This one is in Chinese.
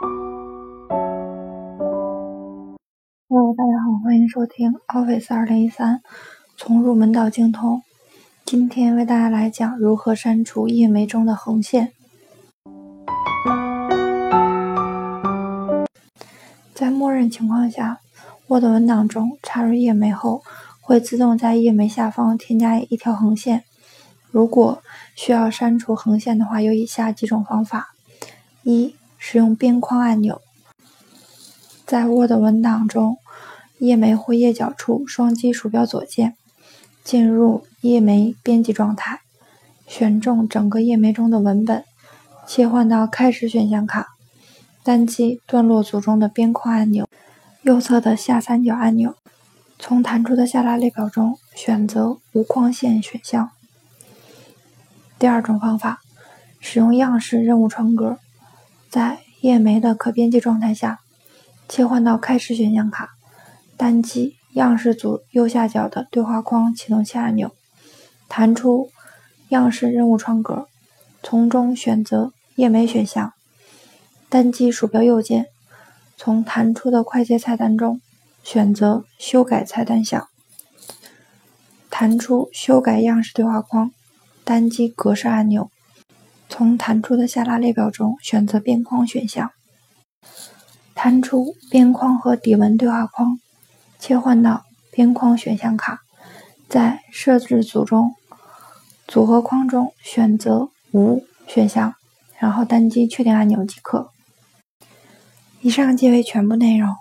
Hello，大家好，欢迎收听 Office 二零一三，从入门到精通。今天为大家来讲如何删除页眉中的横线。在默认情况下，Word 文档中插入页眉后，会自动在页眉下方添加一条横线。如果需要删除横线的话，有以下几种方法：一、使用边框按钮，在 Word 文档中。页眉或页脚处，双击鼠标左键，进入页眉编辑状态，选中整个页眉中的文本，切换到开始选项卡，单击段落组中的边框按钮，右侧的下三角按钮，从弹出的下拉列表中选择无框线选项。第二种方法，使用样式任务窗格，在页眉的可编辑状态下，切换到开始选项卡。单击样式组右下角的对话框启动器按钮，弹出样式任务窗格，从中选择页眉选项，单击鼠标右键，从弹出的快捷菜单中选择修改菜单项，弹出修改样式对话框，单击格式按钮，从弹出的下拉列表中选择边框选项，弹出边框和底纹对话框。切换到边框选项卡，在设置组中组合框中选择无选项，然后单击确定按钮即可。以上即为全部内容。